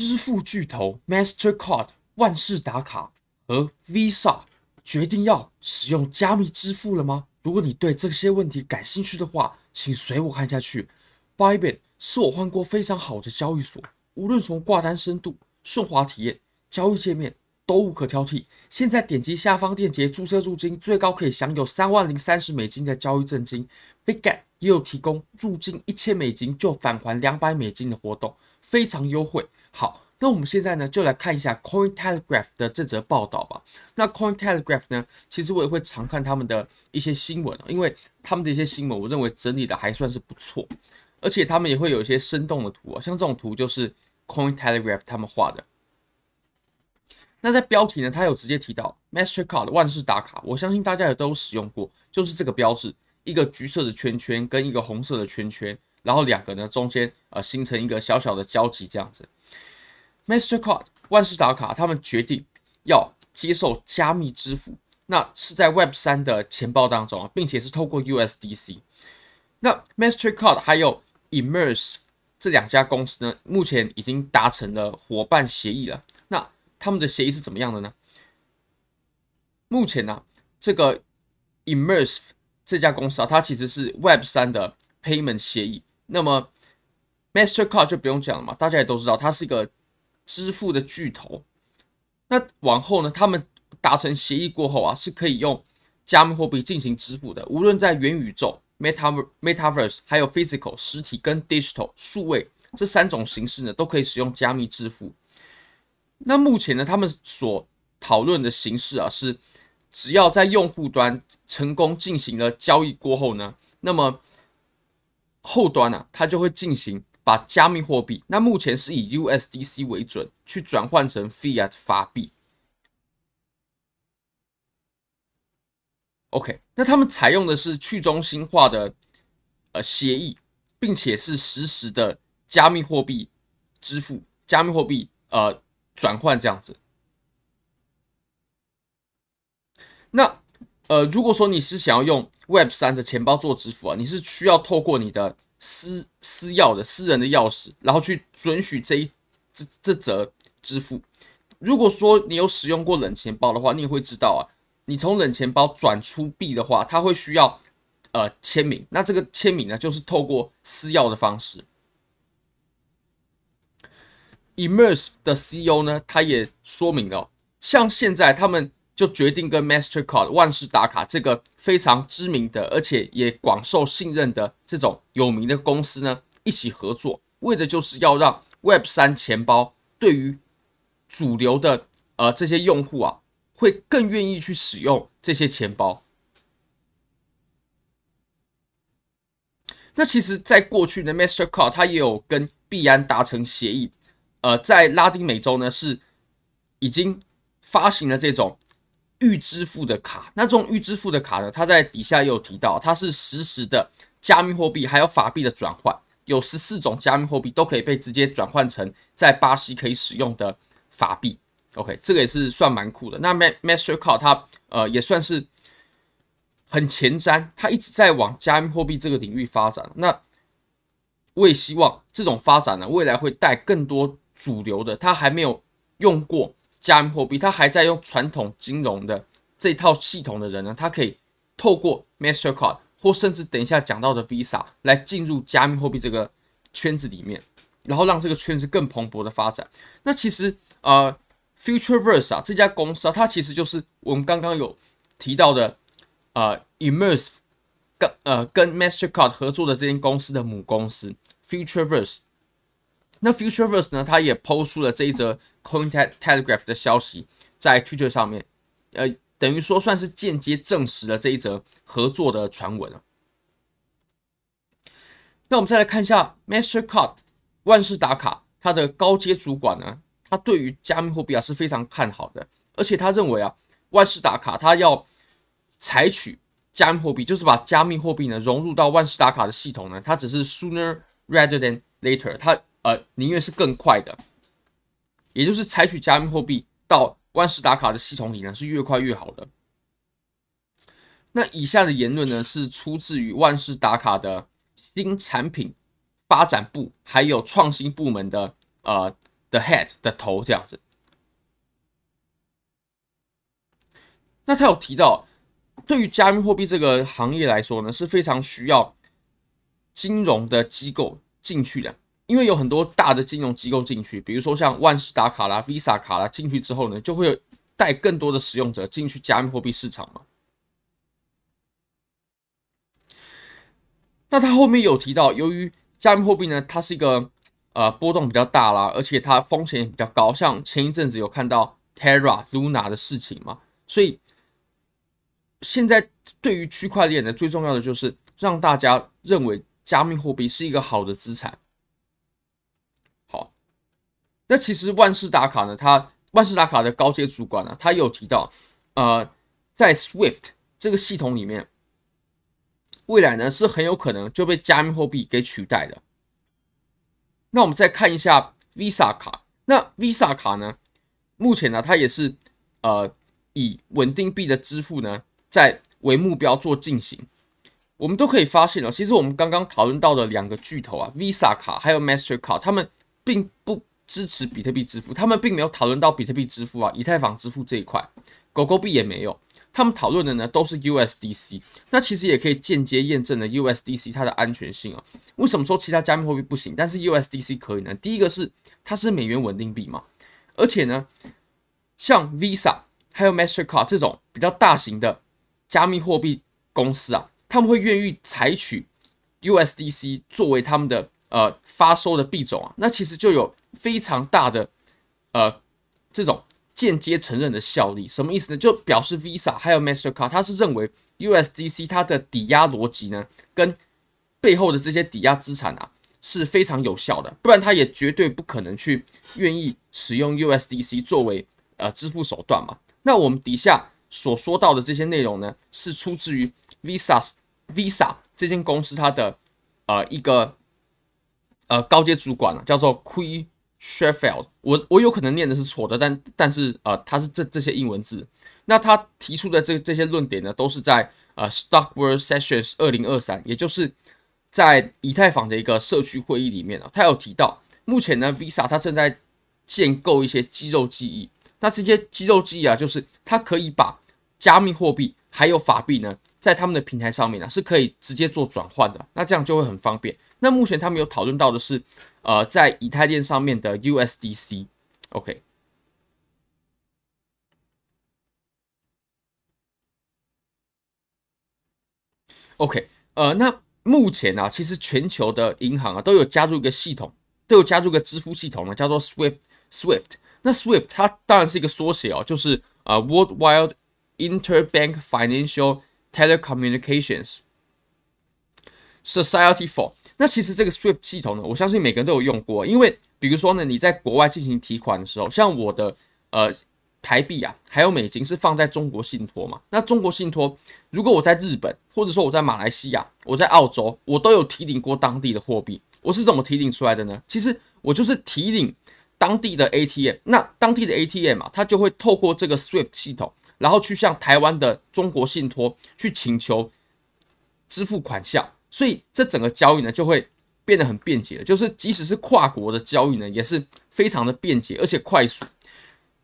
支付巨头 Mastercard 万事达卡和 Visa 决定要使用加密支付了吗？如果你对这些问题感兴趣的话，请随我看下去。Bybit 是我换过非常好的交易所，无论从挂单深度、顺滑体验、交易界面都无可挑剔。现在点击下方链接注册入金，最高可以享有三万零三十美金的交易赠金。Bigget 也有提供入金一千美金就返还两百美金的活动，非常优惠。好。那我们现在呢，就来看一下 Cointelegraph 的这则报道吧。那 Cointelegraph 呢，其实我也会常看他们的一些新闻，因为他们的一些新闻，我认为整理的还算是不错，而且他们也会有一些生动的图啊，像这种图就是 Cointelegraph 他们画的。那在标题呢，他有直接提到 Mastercard 万事达卡，我相信大家也都使用过，就是这个标志，一个橘色的圈圈跟一个红色的圈圈，然后两个呢中间呃形成一个小小的交集这样子。Mastercard 万事达卡，他们决定要接受加密支付，那是在 Web 三的钱包当中，并且是透过 USDC。那 Mastercard 还有 Immers 这两家公司呢，目前已经达成了伙伴协议了。那他们的协议是怎么样的呢？目前呢、啊，这个 Immers 这家公司啊，它其实是 Web 三的 Payment 协议。那么 Mastercard 就不用讲了嘛，大家也都知道，它是一个。支付的巨头，那往后呢？他们达成协议过后啊，是可以用加密货币进行支付的。无论在元宇宙 （Meta Metaverse） 还有 Physical 实体跟 Digital 数位这三种形式呢，都可以使用加密支付。那目前呢，他们所讨论的形式啊，是只要在用户端成功进行了交易过后呢，那么后端呢、啊，它就会进行。把加密货币，那目前是以 USDC 为准，去转换成 Fiat 法币。OK，那他们采用的是去中心化的呃协议，并且是实时的加密货币支付、加密货币呃转换这样子。那呃，如果说你是想要用 Web 三的钱包做支付啊，你是需要透过你的。私私钥的私人的钥匙，然后去准许这一这这则支付。如果说你有使用过冷钱包的话，你也会知道啊，你从冷钱包转出币的话，它会需要呃签名。那这个签名呢，就是透过私钥的方式。Immers 的 CEO 呢，他也说明了，像现在他们。就决定跟 Mastercard 万事达卡这个非常知名的，而且也广受信任的这种有名的公司呢一起合作，为的就是要让 Web 三钱包对于主流的呃这些用户啊，会更愿意去使用这些钱包。那其实，在过去呢，Mastercard 它也有跟币安达成协议，呃，在拉丁美洲呢是已经发行了这种。预支付的卡，那这种预支付的卡呢？它在底下也有提到，它是实时的加密货币还有法币的转换，有十四种加密货币都可以被直接转换成在巴西可以使用的法币。OK，这个也是算蛮酷的。那 Mastercard 它呃也算是很前瞻，它一直在往加密货币这个领域发展。那我也希望这种发展呢，未来会带更多主流的，它还没有用过。加密货币，他还在用传统金融的这套系统的人呢，他可以透过 Mastercard 或甚至等一下讲到的 Visa 来进入加密货币这个圈子里面，然后让这个圈子更蓬勃的发展。那其实呃，Futureverse 啊这家公司啊，它其实就是我们刚刚有提到的呃，Immers 跟呃跟 Mastercard 合作的这间公司的母公司 Futureverse。那 Futureverse 呢，它也抛出了这一则。Cointelegraph 的消息在 Twitter 上面，呃，等于说算是间接证实了这一则合作的传闻了。那我们再来看一下 Mastercard 万事达卡，它的高阶主管呢，他对于加密货币啊是非常看好的，而且他认为啊，万事达卡他要采取加密货币，就是把加密货币呢融入到万事达卡的系统呢，它只是 sooner rather than later，它呃宁愿是更快的。也就是采取加密货币到万事达卡的系统里呢，是越快越好的。那以下的言论呢，是出自于万事达卡的新产品发展部还有创新部门的呃的 head 的头这样子。那他有提到，对于加密货币这个行业来说呢，是非常需要金融的机构进去的，因为有很多大的金融机构进去，比如说像万事达卡啦、Visa 卡啦进去之后呢，就会有带更多的使用者进去加密货币市场嘛。那他后面有提到，由于加密货币呢，它是一个呃波动比较大啦，而且它风险也比较高，像前一阵子有看到 Terra Luna 的事情嘛，所以现在对于区块链呢，最重要的就是让大家认为加密货币是一个好的资产。那其实万事达卡呢，它万事达卡的高阶主管呢，他有提到，呃，在 Swift 这个系统里面。未来呢，是很有可能就被加密货币给取代的。那我们再看一下 Visa 卡，那 Visa 卡呢，目前呢，它也是呃以稳定币的支付呢，在为目标做进行。我们都可以发现哦，其实我们刚刚讨论到的两个巨头啊，Visa 卡还有 Mastercard，他们并不支持比特币支付，他们并没有讨论到比特币支付啊、以太坊支付这一块，狗狗币也没有。他们讨论的呢都是 USDC，那其实也可以间接验证了 USDC 它的安全性啊。为什么说其他加密货币不行，但是 USDC 可以呢？第一个是它是美元稳定币嘛，而且呢，像 Visa 还有 Mastercard 这种比较大型的加密货币公司啊，他们会愿意采取 USDC 作为他们的呃发收的币种啊，那其实就有非常大的呃这种。间接承认的效力什么意思呢？就表示 Visa 还有 Mastercard，它是认为 USDC 它的抵押逻辑呢，跟背后的这些抵押资产啊是非常有效的，不然它也绝对不可能去愿意使用 USDC 作为呃支付手段嘛。那我们底下所说到的这些内容呢，是出自于 Visa Visa 这间公司它的呃一个呃高阶主管啊，叫做 Quy Sheffield，我我有可能念的是错的，但但是呃，他是这这些英文字。那他提出的这这些论点呢，都是在呃 Stockworth Sessions 二零二三，也就是在以太坊的一个社区会议里面啊，他有提到，目前呢，Visa 它正在建构一些肌肉记忆。那这些肌肉记忆啊，就是它可以把加密货币还有法币呢，在他们的平台上面呢，是可以直接做转换的。那这样就会很方便。那目前他们有讨论到的是。呃，在以太链上面的 USDC，OK，OK，呃，那目前啊，其实全球的银行啊都有加入一个系统，都有加入一个支付系统呢，叫做 SWIFT，SWIFT。那 SWIFT 它当然是一个缩写哦，就是呃 Worldwide Interbank Financial Telecommunications Society for。那其实这个 Swift 系统呢，我相信每个人都有用过，因为比如说呢，你在国外进行提款的时候，像我的呃台币啊，还有美金是放在中国信托嘛。那中国信托，如果我在日本，或者说我在马来西亚，我在澳洲，我都有提领过当地的货币。我是怎么提领出来的呢？其实我就是提领当地的 ATM，那当地的 ATM 啊，它就会透过这个 Swift 系统，然后去向台湾的中国信托去请求支付款项。所以这整个交易呢，就会变得很便捷了，就是即使是跨国的交易呢，也是非常的便捷而且快速。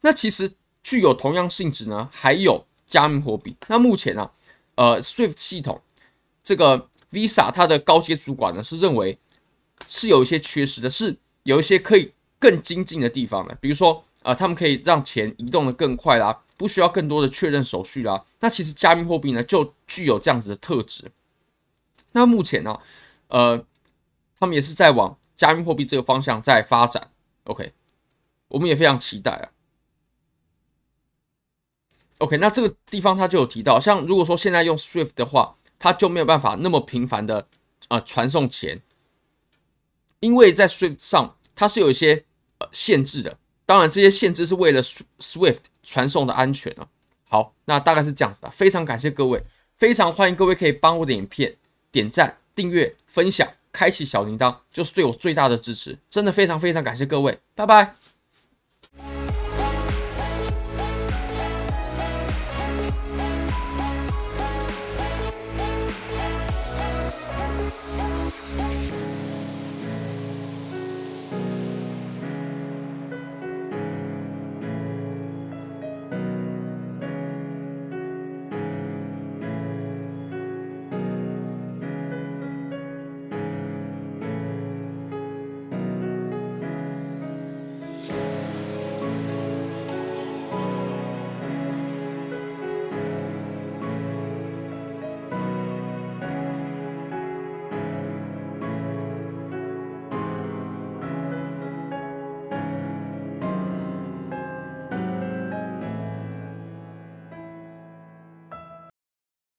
那其实具有同样性质呢，还有加密货币。那目前呢、啊，呃，Swift 系统这个 Visa 它的高阶主管呢是认为是有一些缺失的，是有一些可以更精进的地方的。比如说，呃，他们可以让钱移动的更快啦，不需要更多的确认手续啦。那其实加密货币呢，就具有这样子的特质。那目前呢，呃，他们也是在往加密货币这个方向在发展。OK，我们也非常期待啊。OK，那这个地方他就有提到，像如果说现在用 Swift 的话，它就没有办法那么频繁的呃传送钱，因为在 Swift 上它是有一些呃限制的。当然，这些限制是为了 Swift 传送的安全啊。好，那大概是这样子的。非常感谢各位，非常欢迎各位可以帮我的影片。点赞、订阅、分享、开启小铃铛，就是对我最大的支持。真的非常非常感谢各位，拜拜。